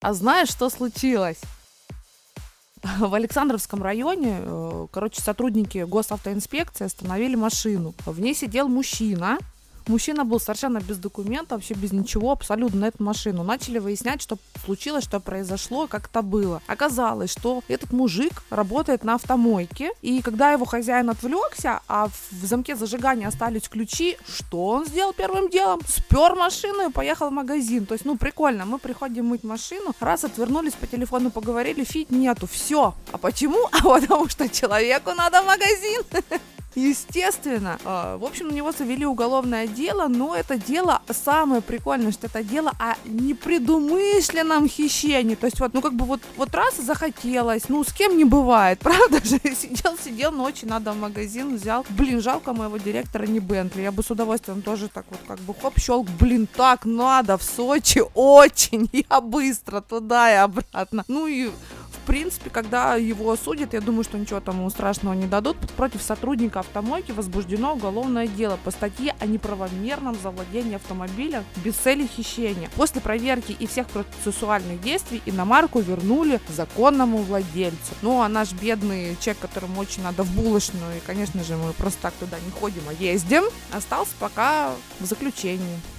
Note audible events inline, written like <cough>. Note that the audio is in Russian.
А знаешь, что случилось? В Александровском районе, э, короче, сотрудники госавтоинспекции остановили машину. В ней сидел мужчина, Мужчина был совершенно без документов, вообще без ничего, абсолютно на эту машину. Начали выяснять, что случилось, что произошло, как это было. Оказалось, что этот мужик работает на автомойке, и когда его хозяин отвлекся, а в замке зажигания остались ключи, что он сделал первым делом? Спер машину и поехал в магазин. То есть, ну, прикольно, мы приходим мыть машину, раз отвернулись по телефону, поговорили, фит нету, все. А почему? <laughs> А потому что человеку надо в магазин. <laughs> Естественно. А, в общем, на него завели уголовное дело, но это дело самое прикольное, что это дело о непредумышленном хищении. То есть вот, ну как бы вот, вот раз захотелось, ну с кем не бывает, <laughs> правда же? Сидел, сидел, ночью надо в магазин, взял. Блин, жалко моего директора не Бентли. Я бы с удовольствием тоже так вот как бы хоп, щелк, блин, так надо в Сочи очень. <laughs> Я быстро туда и обратно. Ну и принципе, когда его судят, я думаю, что ничего тому страшного не дадут. Против сотрудника автомойки возбуждено уголовное дело по статье о неправомерном завладении автомобиля без цели хищения. После проверки и всех процессуальных действий иномарку вернули законному владельцу. Ну, а наш бедный человек, которому очень надо в булочную, и, конечно же, мы просто так туда не ходим, а ездим, остался пока в заключении.